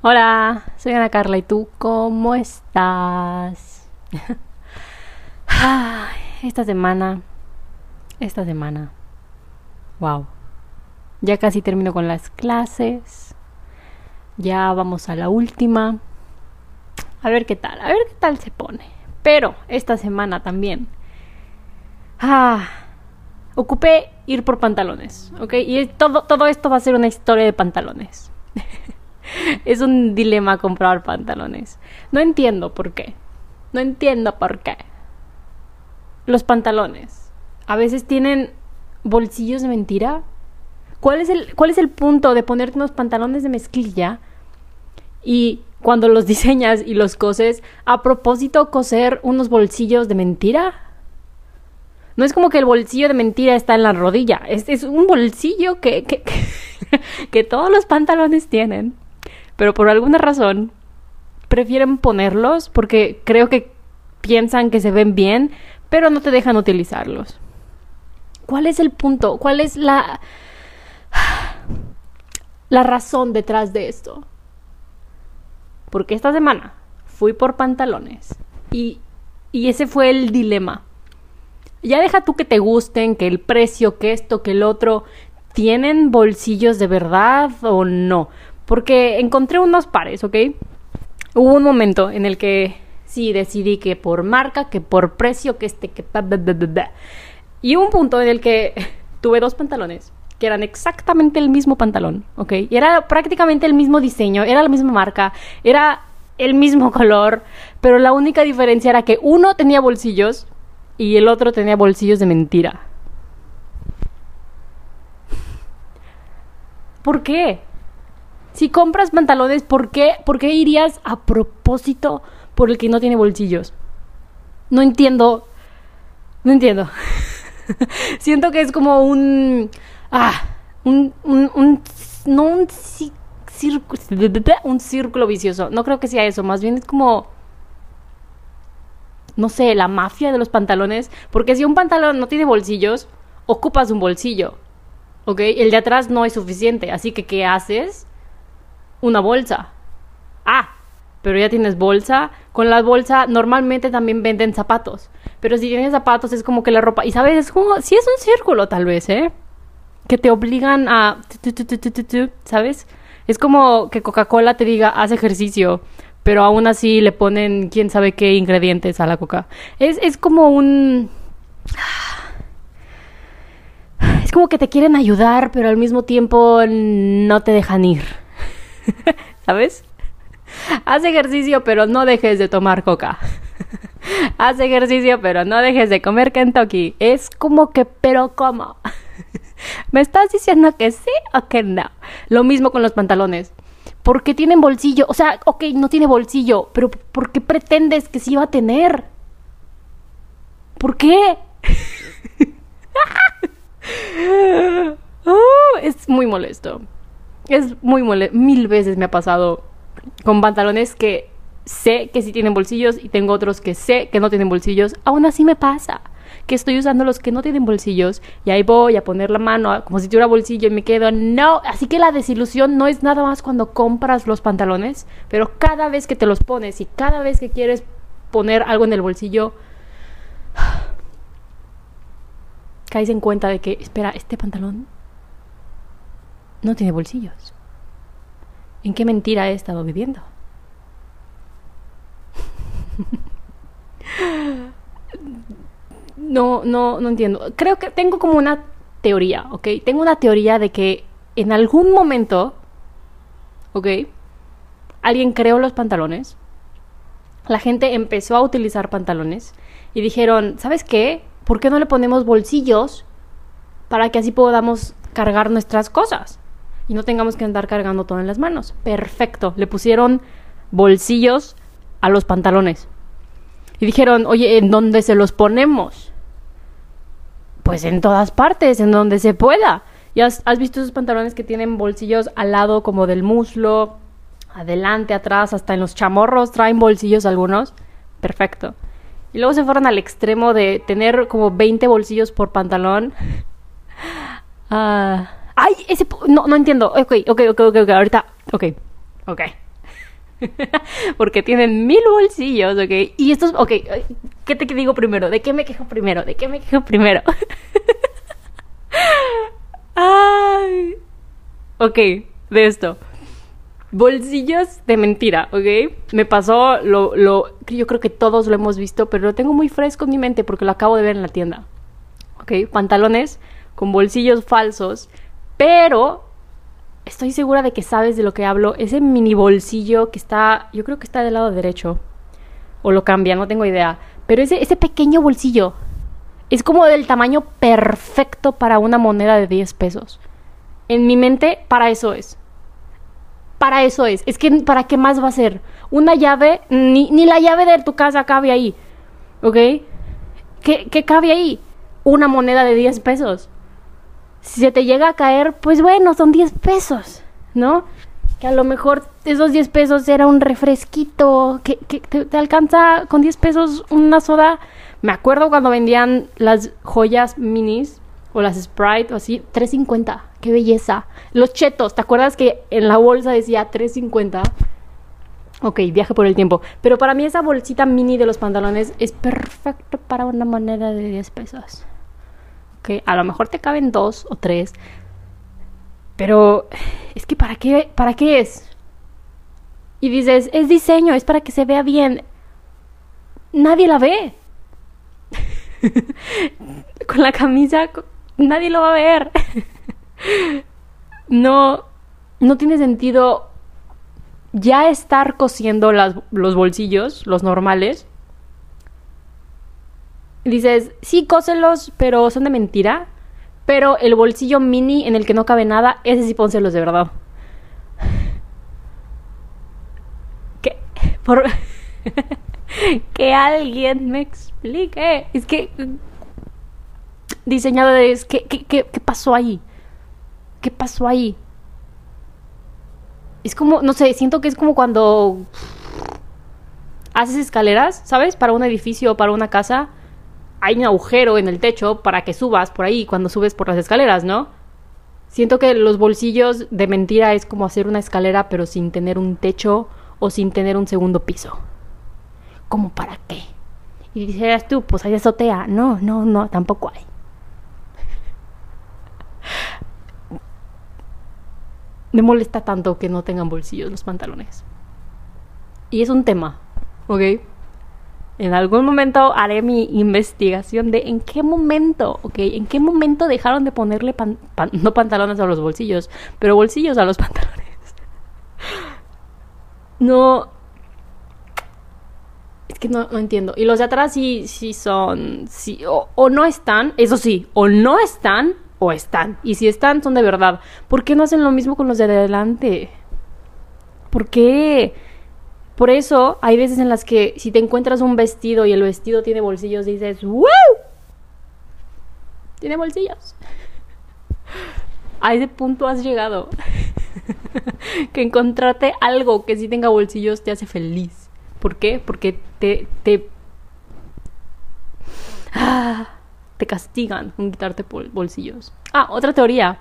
Hola, soy Ana Carla y tú, ¿cómo estás? Esta semana, esta semana, wow, ya casi termino con las clases, ya vamos a la última, a ver qué tal, a ver qué tal se pone, pero esta semana también, ah, ocupé ir por pantalones, ¿ok? Y todo, todo esto va a ser una historia de pantalones. es un dilema comprar pantalones. No entiendo por qué. No entiendo por qué. Los pantalones. A veces tienen bolsillos de mentira. ¿Cuál es el, cuál es el punto de ponerte unos pantalones de mezclilla y cuando los diseñas y los coses, a propósito coser unos bolsillos de mentira? No es como que el bolsillo de mentira está en la rodilla. Es, es un bolsillo que, que, que todos los pantalones tienen pero por alguna razón prefieren ponerlos porque creo que piensan que se ven bien, pero no te dejan utilizarlos. ¿Cuál es el punto? ¿Cuál es la la razón detrás de esto? Porque esta semana fui por pantalones y y ese fue el dilema. Ya deja tú que te gusten, que el precio, que esto, que el otro, ¿tienen bolsillos de verdad o no? Porque encontré unos pares, ¿ok? Hubo un momento en el que sí decidí que por marca, que por precio, que este, que... Y un punto en el que tuve dos pantalones que eran exactamente el mismo pantalón, ¿ok? Y era prácticamente el mismo diseño, era la misma marca, era el mismo color, pero la única diferencia era que uno tenía bolsillos y el otro tenía bolsillos de mentira. ¿Por qué? Si compras pantalones, ¿por qué, ¿por qué irías a propósito por el que no tiene bolsillos? No entiendo. No entiendo. Siento que es como un. Ah, un. un, no un círculo. Un círculo vicioso. No creo que sea eso. Más bien es como. No sé, la mafia de los pantalones. Porque si un pantalón no tiene bolsillos, ocupas un bolsillo. ¿Ok? El de atrás no es suficiente. Así que, ¿qué haces? Una bolsa. Ah, pero ya tienes bolsa. Con la bolsa normalmente también venden zapatos. Pero si tienes zapatos es como que la ropa... Y sabes, es como... Si es un círculo tal vez, ¿eh? Que te obligan a... ¿Sabes? Es como que Coca-Cola te diga, haz ejercicio. Pero aún así le ponen quién sabe qué ingredientes a la coca. Es, es como un... Es como que te quieren ayudar, pero al mismo tiempo no te dejan ir. ¿Sabes? Haz ejercicio, pero no dejes de tomar coca. Haz ejercicio, pero no dejes de comer Kentucky. Es como que, pero ¿cómo? ¿Me estás diciendo que sí o que no? Lo mismo con los pantalones. ¿Por qué tienen bolsillo? O sea, ok, no tiene bolsillo, pero ¿por qué pretendes que sí va a tener? ¿Por qué? Oh, es muy molesto es muy molesto. Mil veces me ha pasado con pantalones que sé que sí tienen bolsillos y tengo otros que sé que no tienen bolsillos. Aún así me pasa que estoy usando los que no tienen bolsillos y ahí voy a poner la mano como si tuviera bolsillo y me quedo, no. Así que la desilusión no es nada más cuando compras los pantalones, pero cada vez que te los pones y cada vez que quieres poner algo en el bolsillo, caes en cuenta de que, espera, este pantalón no tiene bolsillos. ¿En qué mentira he estado viviendo? no, no, no entiendo. Creo que tengo como una teoría, ¿ok? Tengo una teoría de que en algún momento, ¿ok? Alguien creó los pantalones, la gente empezó a utilizar pantalones y dijeron, ¿sabes qué? ¿Por qué no le ponemos bolsillos para que así podamos cargar nuestras cosas? Y no tengamos que andar cargando todo en las manos. Perfecto. Le pusieron bolsillos a los pantalones. Y dijeron, oye, ¿en dónde se los ponemos? Pues en todas partes, en donde se pueda. ¿Y has, has visto esos pantalones que tienen bolsillos al lado como del muslo? Adelante, atrás, hasta en los chamorros traen bolsillos algunos. Perfecto. Y luego se fueron al extremo de tener como 20 bolsillos por pantalón. Ah... Ay, ese... No, no entiendo. Ok, ok, ok, ok, ahorita... Ok, ok. Porque tienen mil bolsillos, ¿ok? Y estos, ok, ¿qué te digo primero? ¿De qué me quejo primero? ¿De qué me quejo primero? Ay. Ok, de esto. Bolsillos de mentira, ¿ok? Me pasó lo, lo, yo creo que todos lo hemos visto, pero lo tengo muy fresco en mi mente porque lo acabo de ver en la tienda. ¿Ok? Pantalones con bolsillos falsos, pero estoy segura de que sabes de lo que hablo. Ese mini bolsillo que está, yo creo que está del lado derecho. O lo cambia, no tengo idea. Pero ese, ese pequeño bolsillo es como del tamaño perfecto para una moneda de 10 pesos. En mi mente, para eso es. Para eso es. Es que, ¿para qué más va a ser? Una llave, ni, ni la llave de tu casa cabe ahí. ¿Ok? ¿Qué, ¿Qué cabe ahí? Una moneda de 10 pesos si se te llega a caer, pues bueno, son 10 pesos, ¿no? Que a lo mejor esos 10 pesos era un refresquito, que, te, alcanza con 10 pesos una soda. Me acuerdo cuando vendían las joyas minis o las Sprite o así, 3.50, qué belleza. Los chetos, ¿te acuerdas que en la bolsa decía 3.50? Ok, viaje por el tiempo. Pero para mí esa bolsita mini de los pantalones es perfecto para una moneda de 10 pesos a lo mejor te caben dos o tres, pero es que ¿para qué, para qué es? Y dices, es diseño, es para que se vea bien. Nadie la ve. Con la camisa, nadie lo va a ver. no, no tiene sentido ya estar cosiendo los bolsillos, los normales, dices, sí, cóselos, pero son de mentira. Pero el bolsillo mini en el que no cabe nada, ese sí pónselos de verdad. Que, por... que alguien me explique. Es que... Diseñadores, ¿qué, qué, qué, qué pasó ahí? ¿Qué pasó ahí? Es como, no sé, siento que es como cuando haces escaleras, ¿sabes? Para un edificio o para una casa hay un agujero en el techo para que subas por ahí cuando subes por las escaleras, ¿no? Siento que los bolsillos de mentira es como hacer una escalera pero sin tener un techo o sin tener un segundo piso. ¿Cómo para qué? Y dices tú, pues hay azotea. No, no, no, tampoco hay. Me molesta tanto que no tengan bolsillos los pantalones. Y es un tema, ¿ok? En algún momento haré mi investigación de en qué momento, ok, en qué momento dejaron de ponerle no pantalones a los bolsillos, pero bolsillos a los pantalones. No. Es que no, entiendo. Y los de atrás sí, sí son. Sí, o, o no están, eso sí, o no están o están. Y si están, son de verdad. ¿Por qué no hacen lo mismo con los de adelante? ¿Por qué? Por eso hay veces en las que si te encuentras un vestido y el vestido tiene bolsillos, dices, ¡Wow! Tiene bolsillos. A ese punto has llegado. que encontrarte algo que sí tenga bolsillos te hace feliz. ¿Por qué? Porque te, te, ah, te castigan con quitarte bolsillos. Ah, otra teoría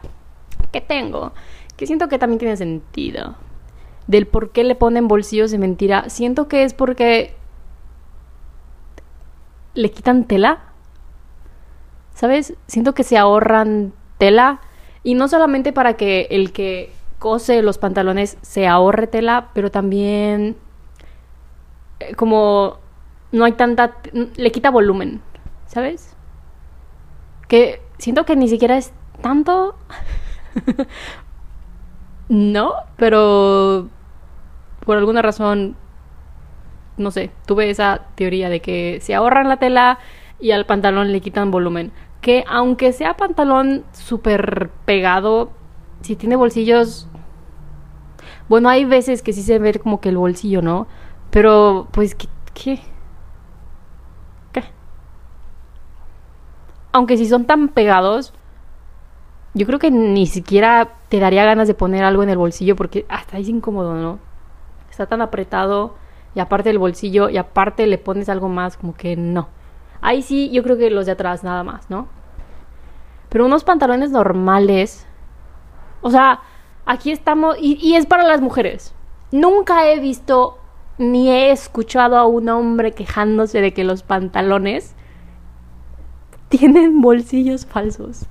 que tengo, que siento que también tiene sentido del por qué le ponen bolsillos de mentira, siento que es porque le quitan tela. ¿Sabes? Siento que se ahorran tela y no solamente para que el que cose los pantalones se ahorre tela, pero también eh, como no hay tanta le quita volumen, ¿sabes? Que siento que ni siquiera es tanto no, pero por alguna razón, no sé, tuve esa teoría de que se ahorran la tela y al pantalón le quitan volumen. Que aunque sea pantalón súper pegado, si tiene bolsillos... Bueno, hay veces que sí se ve como que el bolsillo, ¿no? Pero, pues, ¿qué? ¿Qué? Aunque si son tan pegados, yo creo que ni siquiera te daría ganas de poner algo en el bolsillo porque hasta es incómodo, ¿no? Está tan apretado y aparte el bolsillo y aparte le pones algo más, como que no. Ahí sí, yo creo que los de atrás nada más, ¿no? Pero unos pantalones normales, o sea, aquí estamos, y, es para las mujeres, nunca he visto ni he escuchado a un hombre quejándose de que los pantalones tienen bolsillos falsos.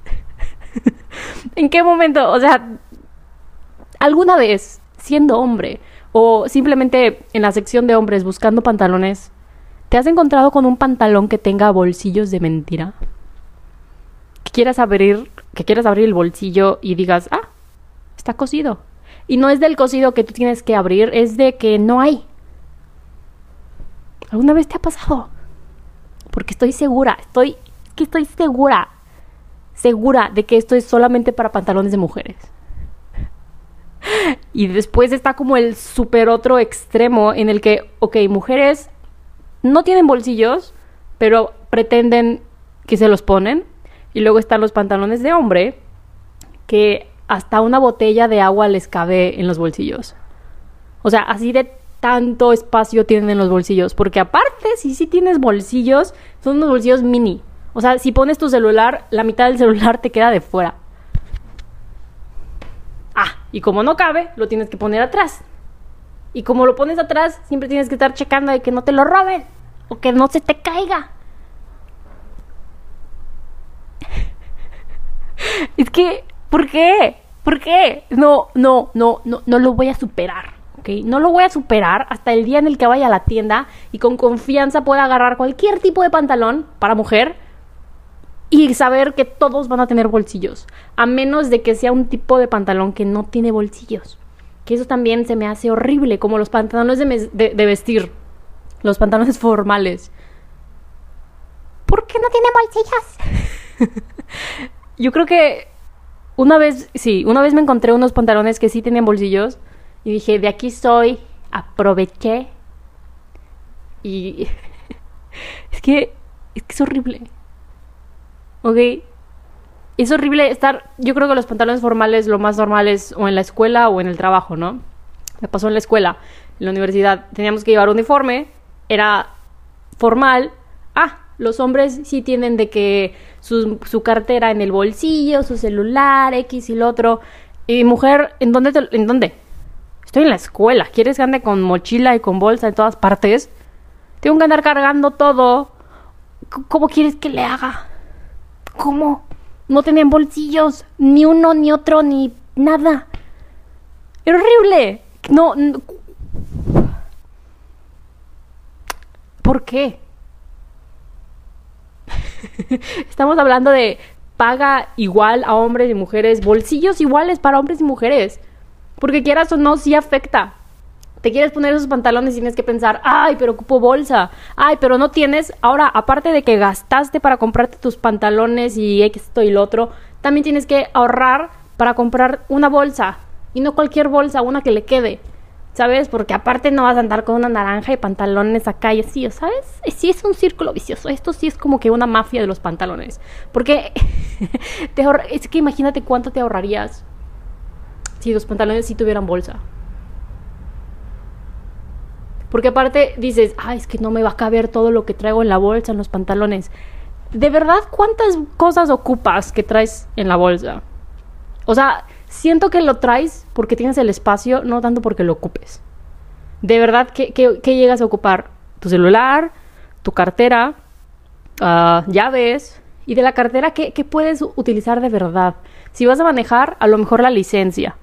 ¿En qué momento? O sea, alguna vez, siendo hombre, o simplemente en la sección de hombres buscando pantalones, ¿te has encontrado con un pantalón que tenga bolsillos de mentira? Que quieras abrir, que quieras abrir el bolsillo y digas, ah, está cosido. Y no es del cosido que tú tienes que abrir, es de que no hay. ¿Alguna vez te ha pasado? Porque estoy segura, estoy, que estoy segura, segura de que esto es solamente para pantalones de mujeres. Y después está como el super otro extremo en el que, ok, mujeres no tienen bolsillos, pero pretenden que se los ponen. Y luego están los pantalones de hombre, que hasta una botella de agua les cabe en los bolsillos. O sea, así de tanto espacio tienen en los bolsillos. Porque aparte, si sí tienes bolsillos, son unos bolsillos mini. O sea, si pones tu celular, la mitad del celular te queda de fuera. Ah, y como no cabe, lo tienes que poner atrás. Y como lo pones atrás, siempre tienes que estar checando de que no te lo roben o que no se te caiga. es que, ¿por qué? ¿Por qué? No, no, no, no, no lo voy a superar. ¿ok? No lo voy a superar hasta el día en el que vaya a la tienda y con confianza pueda agarrar cualquier tipo de pantalón para mujer y saber que todos van a tener bolsillos, a menos de que sea un tipo de pantalón que no tiene bolsillos. Que eso también se me hace horrible, como los pantalones de, vestir, los pantalones formales. ¿Por qué no tiene bolsillos? Yo creo que una vez, sí, una vez me encontré unos pantalones que sí tenían bolsillos y dije, de aquí soy, aproveché. Y es que es que es horrible. ¿Ok? Es horrible estar, yo creo que los pantalones formales lo más normal es o en la escuela o en el trabajo, ¿no? Me pasó en la escuela, en la universidad, teníamos que llevar uniforme, era formal. Ah, los hombres sí tienen de que su, su cartera en el bolsillo, su celular, X y el otro. Y mujer, ¿en dónde, ¿en dónde? Estoy en la escuela. ¿Quieres que ande con mochila y con bolsa en todas partes? Tengo que andar cargando todo. ¿Cómo quieres que le haga? ¿Cómo? No tenían bolsillos, ni uno, ni otro, ni nada. Horrible. No, ¿Por qué? Estamos hablando de paga igual a hombres y mujeres, bolsillos iguales para hombres y mujeres. Porque quieras o no, sí afecta te quieres poner esos pantalones y tienes que pensar, ay, pero ocupo bolsa, ay, pero no tienes. Ahora, aparte de que gastaste para comprarte tus pantalones y esto y lo otro, también tienes que ahorrar para comprar una bolsa. Y no cualquier bolsa, una que le quede. ¿Sabes? Porque aparte no vas a andar con una naranja y pantalones acá y así, ¿sabes? Sí es un círculo vicioso. Esto sí es como que una mafia de los pantalones. Porque te es que imagínate cuánto te ahorrarías si los pantalones sí tuvieran bolsa. Porque aparte dices, ay, es que no me va a caber todo lo que traigo en la bolsa, en los pantalones. ¿De verdad cuántas cosas ocupas que traes en la bolsa? O sea, siento que lo traes porque tienes el espacio, no tanto porque lo ocupes. ¿De verdad qué, llegas a ocupar? Tu celular, tu cartera, uh, llaves. Y de la cartera, ¿qué, ¿qué puedes utilizar de verdad? Si vas a manejar, a lo mejor la licencia.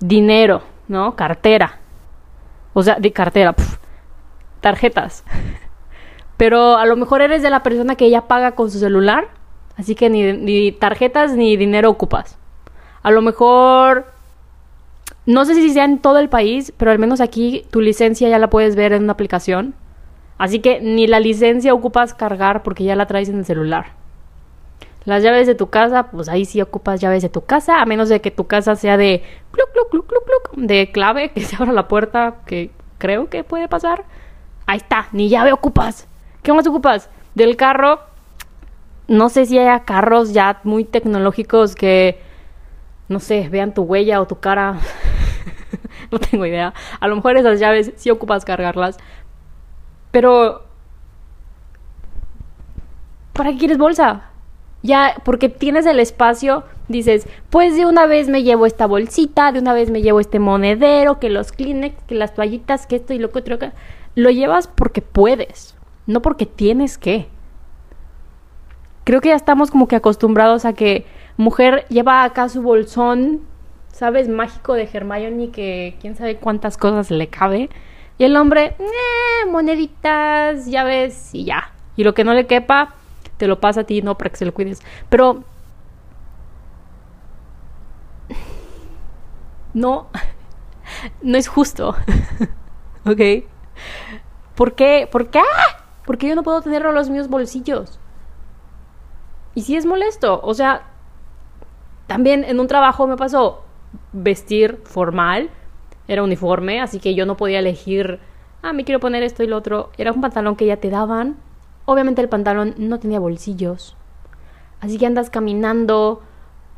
Dinero, ¿no? Cartera o sea, de cartera, tarjetas. Pero a lo mejor eres de la persona que ya paga con su celular, así que ni, ni tarjetas ni dinero ocupas. A lo mejor, no sé si sea en todo el país, pero al menos aquí tu licencia ya la puedes ver en una aplicación. Así que ni la licencia ocupas cargar porque ya la traes en el celular. Las llaves de tu casa, pues ahí sí ocupas llaves de tu casa, a menos de que tu casa sea de cluc, cluc, cluc, cluc, cluc, de clave, que se abra la puerta, que creo que puede pasar. Ahí está, ni llave ocupas. ¿Qué más ocupas? Del carro, no sé si haya carros ya muy tecnológicos que, no sé, vean tu huella o tu cara. no tengo idea. A lo mejor esas llaves sí ocupas cargarlas. Pero... ¿Para qué quieres bolsa? Ya, porque tienes el espacio dices, pues de una vez me llevo esta bolsita, de una vez me llevo este monedero, que los Kleenex, que las toallitas, que esto y lo que. Lo llevas porque puedes, no porque tienes que. Creo que ya estamos como que acostumbrados a que mujer lleva acá su bolsón, ¿sabes? Mágico de Hermione que quién sabe cuántas cosas le cabe. Y el hombre, eh, moneditas, llaves y ya. Y lo que no le quepa, te lo pasa a ti, no para que se lo cuides. Pero no, no es justo. ¿Ok? ¿Por qué? ¿Por qué? ¿Por qué yo no puedo tenerlo en los míos bolsillos? Y si es molesto, o sea, también en un trabajo me pasó vestir formal, era uniforme, así que yo no podía elegir, ah, me quiero poner esto y lo otro. Era un pantalón que ya te daban. Obviamente el pantalón no tenía bolsillos. Así que andas caminando,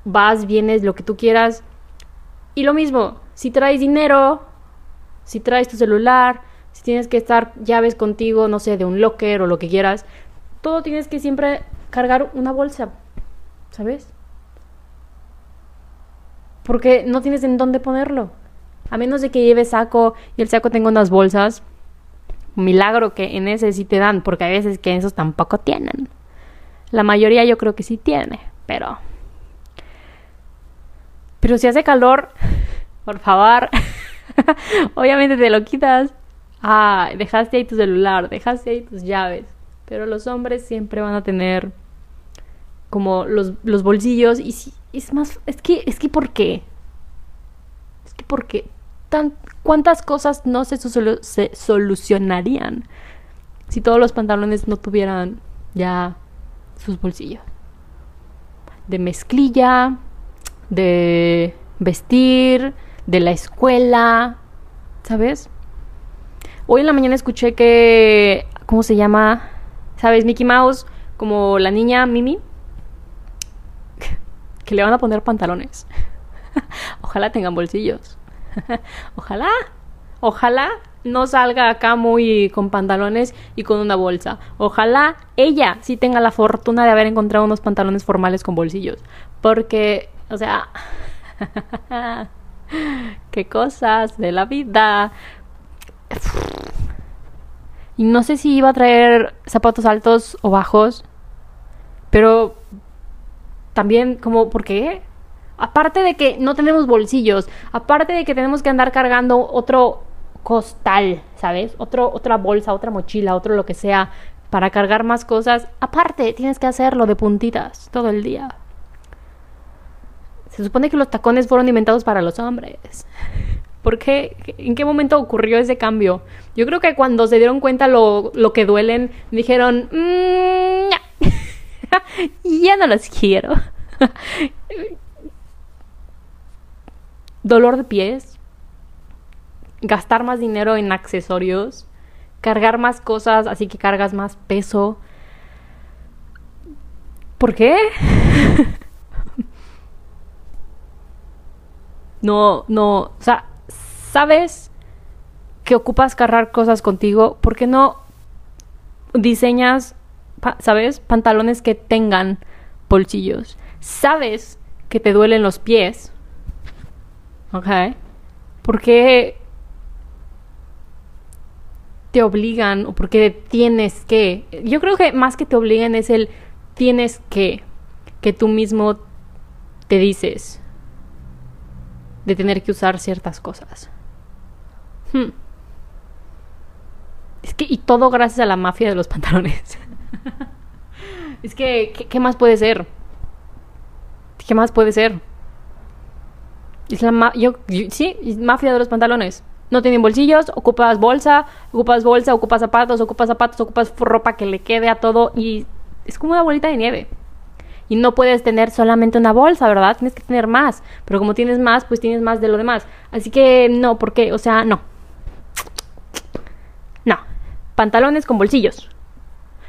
vas, vienes, lo que tú quieras. Y lo mismo, si traes dinero, si traes tu celular, si tienes que estar llaves contigo, no sé, de un locker o lo que quieras, todo tienes que siempre cargar una bolsa, ¿sabes? Porque no tienes en dónde ponerlo. A menos de que lleves saco y el saco tenga unas bolsas. Milagro que en ese sí te dan, porque hay veces que esos tampoco tienen. La mayoría yo creo que sí tiene, pero pero si hace calor, por favor, obviamente te lo quitas. Ah, dejaste ahí tu celular, dejaste ahí tus llaves. Pero los hombres siempre van a tener como los, los bolsillos y si, es más, es que, es que ¿por qué? Es que ¿por qué? ¿Cuántas cosas no se, se solucionarían si todos los pantalones no tuvieran ya sus bolsillos? De mezclilla, de vestir, de la escuela, ¿sabes? Hoy en la mañana escuché que, ¿cómo se llama? ¿Sabes? Mickey Mouse, como la niña Mimi, que le van a poner pantalones. ojalá tengan bolsillos. ojalá, ojalá no salga acá muy con pantalones y con una bolsa. Ojalá ella sí tenga la fortuna de haber encontrado unos pantalones formales con bolsillos. Porque o sea, qué cosas de la vida. Y no sé si iba a traer zapatos altos o bajos, pero también como, ¿por qué? Aparte de que no tenemos bolsillos, aparte de que tenemos que andar cargando otro costal, ¿sabes? Otro, otra bolsa, otra mochila, otro lo que sea, para cargar más cosas, aparte tienes que hacerlo de puntitas todo el día. Se supone que los tacones fueron inventados para los hombres. ¿Por qué? ¿En qué momento ocurrió ese cambio? Yo creo que cuando se dieron cuenta lo, lo que duelen, dijeron, mmm, ya no los quiero. Dolor de pies, gastar más dinero en accesorios, cargar más cosas, así que cargas más peso. ¿Por qué? No, no, o sea, sabes que ocupas cargar cosas contigo, ¿por qué no diseñas, sabes, pantalones que tengan bolsillos? Sabes que te duelen los pies, ¿ok? ¿Por qué te obligan o por qué tienes que? Yo creo que más que te obligan es el tienes que, que tú mismo te dices de tener que usar ciertas cosas. Hmm. Es que, y todo gracias a la mafia de los pantalones. es que, ¿qué, más puede ser? ¿Qué más puede ser? Es la yo, sí, mafia de los pantalones. No tienen bolsillos, ocupas bolsa, ocupas bolsa, ocupas zapatos, ocupas zapatos, ocupas ropa que le quede a todo y es como una bolita de nieve. Y no puedes tener solamente una bolsa, ¿verdad? Tienes que tener más. Pero como tienes más, pues tienes más de lo demás. Así que no, porque, o sea, no. No. Pantalones con bolsillos.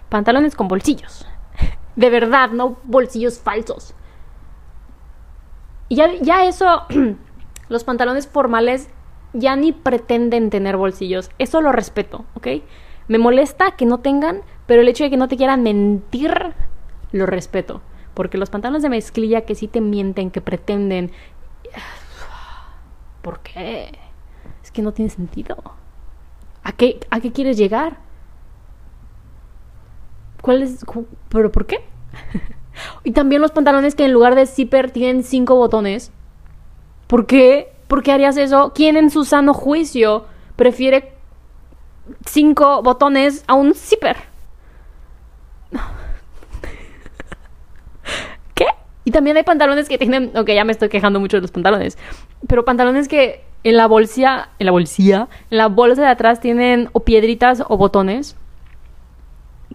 Pantalones con bolsillos. De verdad, no bolsillos falsos. Y ya, ya eso, los pantalones formales ya ni pretenden tener bolsillos. Eso lo respeto, ¿ok? Me molesta que no tengan, pero el hecho de que no te quieran mentir, lo respeto Porque los pantalones de mezclilla que sí te mienten, que pretenden... ¿Por qué? Es que no tiene sentido. ¿A qué, a qué quieres llegar? ¿Cuál es? ¿Pero por qué? y también los pantalones que en lugar de zipper tienen cinco botones. ¿Por qué? ¿Por qué harías eso? ¿Quién en su sano juicio prefiere cinco botones a un zipper? ¿Qué? Y también hay pantalones que tienen, ok, ya me estoy quejando mucho de los pantalones, pero pantalones que en la bolsilla, en la bolsilla, en la bolsa de atrás tienen o piedritas o botones.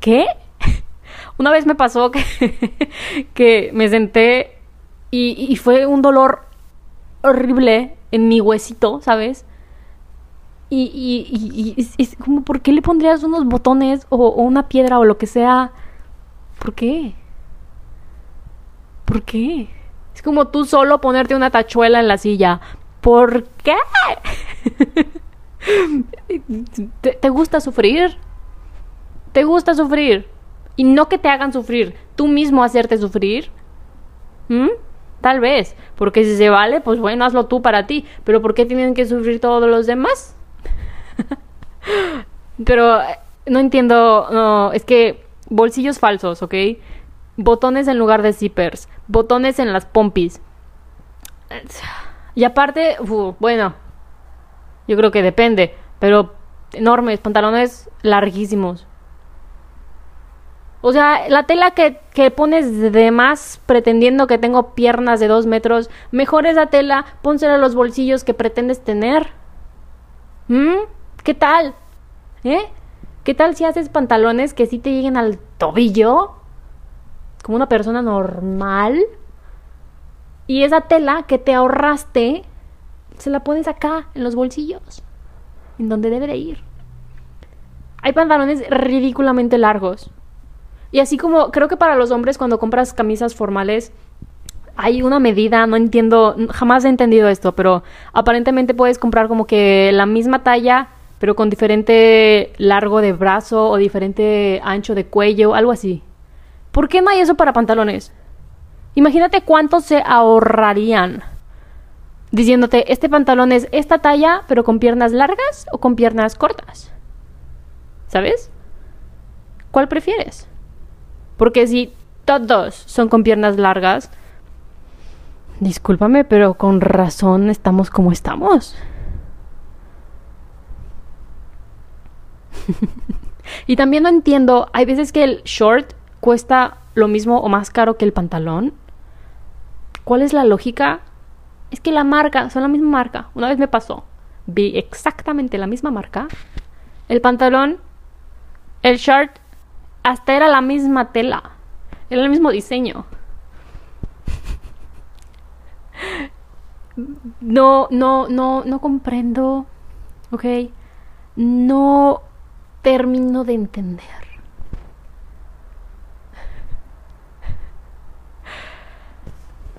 ¿Qué? Una vez me pasó que, que me senté y, fue un dolor horrible en mi huesito, ¿sabes? Y, y, y, es como, ¿por qué le pondrías unos botones o, o, una piedra o lo que sea? ¿Por qué? ¿Por qué? Es como tú solo ponerte una tachuela en la silla. ¿Por qué? ¿Te, ¿Te, gusta sufrir? ¿Te gusta sufrir? Y no que te hagan sufrir, tú mismo hacerte sufrir. ¿Mm? Tal vez, porque si se vale, pues bueno, hazlo tú para ti. Pero ¿por qué tienen que sufrir todos los demás? Pero eh, no entiendo, no, es que bolsillos falsos, ¿ok? Botones en lugar de zippers, botones en las pompis. Y aparte, bueno, yo creo que depende, pero enormes, pantalones larguísimos. O sea, la tela que, que, pones de más pretendiendo que tengo piernas de dos metros, mejor esa tela, pónsela a los bolsillos que pretendes tener. ¿Mm? ¿Qué tal? ¿Eh? ¿Qué tal si haces pantalones que sí te lleguen al tobillo? Como una persona normal. Y esa tela que te ahorraste, se la pones acá, en los bolsillos. En donde debe de ir. Hay pantalones ridículamente largos. Y así como creo que para los hombres cuando compras camisas formales hay una medida, no entiendo, jamás he entendido esto, pero aparentemente puedes comprar como que la misma talla, pero con diferente largo de brazo o diferente ancho de cuello, algo así. ¿Por qué no hay eso para pantalones? Imagínate cuánto se ahorrarían diciéndote, este pantalón es esta talla, pero con piernas largas o con piernas cortas. ¿Sabes? ¿Cuál prefieres? Porque si todos son con piernas largas, discúlpame, pero con razón estamos como estamos. y también no entiendo, hay veces que el short cuesta lo mismo o más caro que el pantalón. ¿Cuál es la lógica? Es que la marca, son la misma marca. Una vez me pasó, vi exactamente la misma marca. El pantalón, el short hasta era la misma tela. Era el mismo diseño. No, no, no, no comprendo. ¿Ok? No termino de entender.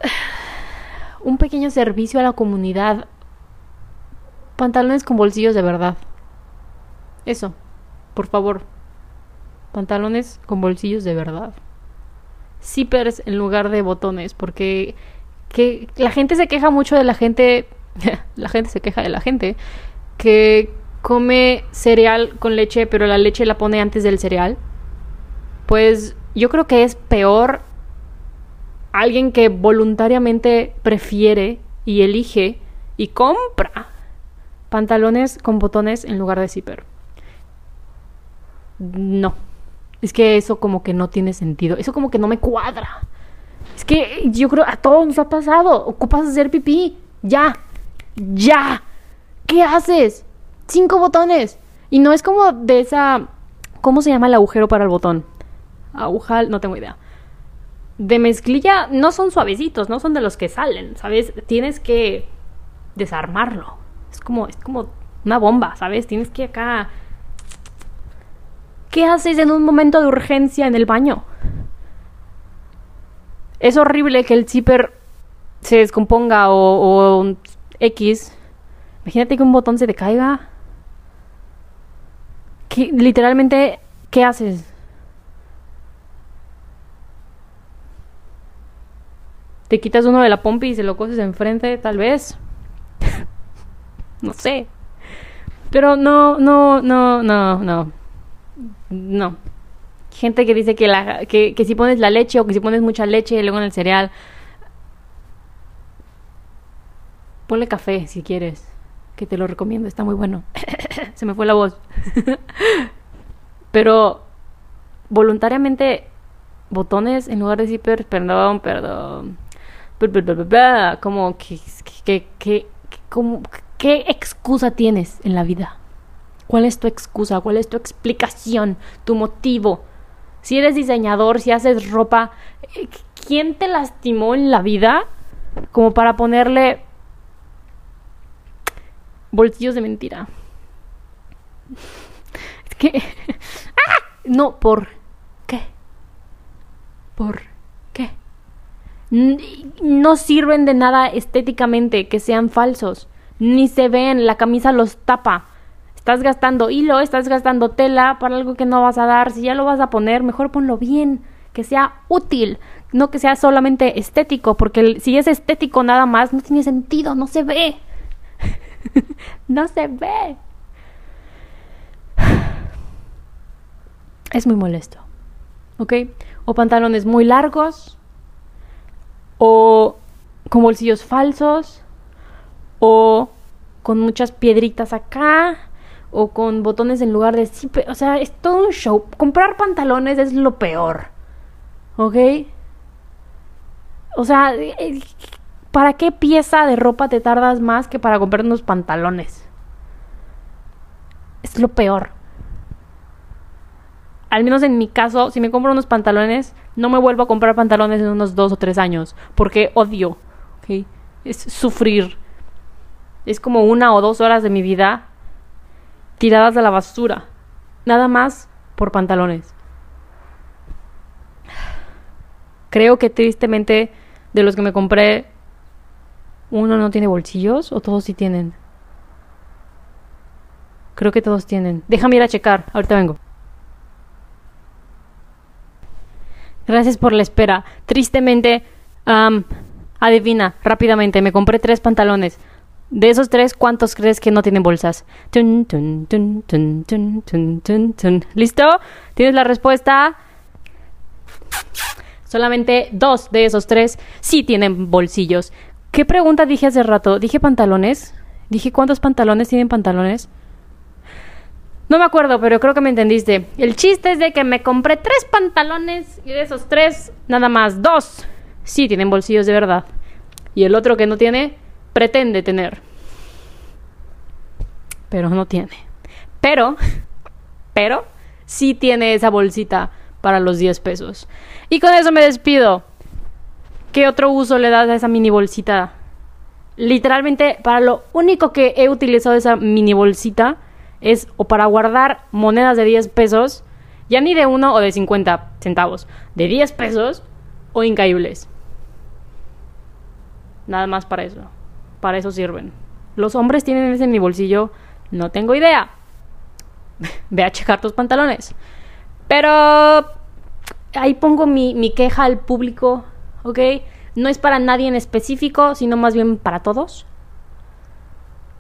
Un pequeño servicio a la comunidad. Pantalones con bolsillos de verdad. Eso, por favor. Pantalones con bolsillos de verdad. Zippers en lugar de botones, porque que la gente se queja mucho de la gente, la gente se queja de la gente que come cereal con leche, pero la leche la pone antes del cereal. Pues yo creo que es peor alguien que voluntariamente prefiere y elige y compra pantalones con botones en lugar de zipper. No. Es que eso como que no tiene sentido. Eso como que no me cuadra. Es que yo creo a todos nos ha pasado. Ocupas hacer pipí. Ya. Ya. ¿Qué haces? Cinco botones. Y no es como de esa... ¿Cómo se llama el agujero para el botón? Agujal, no tengo idea. De mezclilla no son suavecitos, no son de los que salen, ¿sabes? Tienes que desarmarlo. Es como, es como una bomba, ¿sabes? Tienes que acá ¿Qué haces en un momento de urgencia en el baño? Es horrible que el zipper se descomponga o, o X. Imagínate que un botón se te caiga. ¿Qué, literalmente, ¿qué haces? Te quitas uno de la pompi y se lo coses enfrente, tal vez. no sé. Pero no, no, no, no, no. No. Gente que dice que, la, que, si pones la leche o que si pones mucha leche luego en el cereal. Ponle café si quieres. Que te lo recomiendo, está muy bueno. Se me fue la voz. Pero voluntariamente botones en lugar de decir perdón, perdón. Como que, ¿qué excusa tienes en la vida? ¿Cuál es tu excusa? ¿Cuál es tu explicación? ¿Tu motivo? Si eres diseñador, si haces ropa, eh, ¿quién te lastimó en la vida como para ponerle bolsillos de mentira? Es que... ¡Ah! No, ¿por qué? ¿Por qué? No sirven de nada estéticamente que sean falsos. Ni se ven, la camisa los tapa. Estás gastando hilo, estás gastando tela para algo que no vas a dar. Si ya lo vas a poner, mejor ponlo bien, que sea útil, no que sea solamente estético, porque si es estético nada más, no tiene sentido, no se ve. no se ve. Es muy molesto. ¿Ok? O pantalones muy largos, o con bolsillos falsos, o con muchas piedritas acá, o con botones en lugar de sí, o sea, es todo un show. Comprar pantalones es lo peor. ¿Ok? O sea, eh, ¿para qué pieza de ropa te tardas más que para comprar unos pantalones? Es lo peor. Al menos en mi caso, si me compro unos pantalones, no me vuelvo a comprar pantalones en unos dos o tres años, porque odio. ¿ok? Es sufrir es como una o dos horas de mi vida tiradas a la basura. Nada más por pantalones. Creo que tristemente de los que me compré, uno no tiene bolsillos o todos sí tienen. Creo que todos tienen. Déjame ir a checar. Ahorita vengo. Gracias por la espera. Tristemente, adivina, rápidamente, me compré tres pantalones. De esos tres, ¿cuántos crees que no tienen bolsas? ¿Listo? ¿Tienes la respuesta? Solamente dos de esos tres sí tienen bolsillos. ¿Qué pregunta dije hace rato? ¿Dije pantalones? ¿Dije cuántos pantalones tienen pantalones? No me acuerdo, pero creo que me entendiste. El chiste es de que me compré tres pantalones y de esos tres, nada más dos sí tienen bolsillos de verdad. Y el otro que no tiene, pretende tener. Pero no tiene. Pero, pero, sí tiene esa bolsita para los 10 pesos. Y con eso me despido. ¿Qué otro uso le das a esa mini bolsita? Literalmente, para lo único que he utilizado esa mini bolsita es o para guardar monedas de 10 pesos, ya ni de 1 o de 50 centavos, de 10 pesos o increíbles. Nada más para eso para eso sirven. ¿Los hombres tienen ese en mi bolsillo? No tengo idea. Ve a checar tus pantalones. Pero ahí pongo mi, mi queja al público, ¿ok? No es para nadie en específico, sino más bien para todos.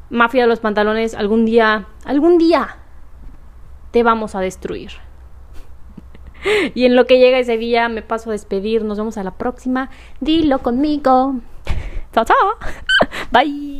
Mafia de los pantalones, algún día, algún día te vamos a destruir. y en lo que llega ese día me paso a despedir. Nos vemos a la próxima. Dilo conmigo. 자자. 바이.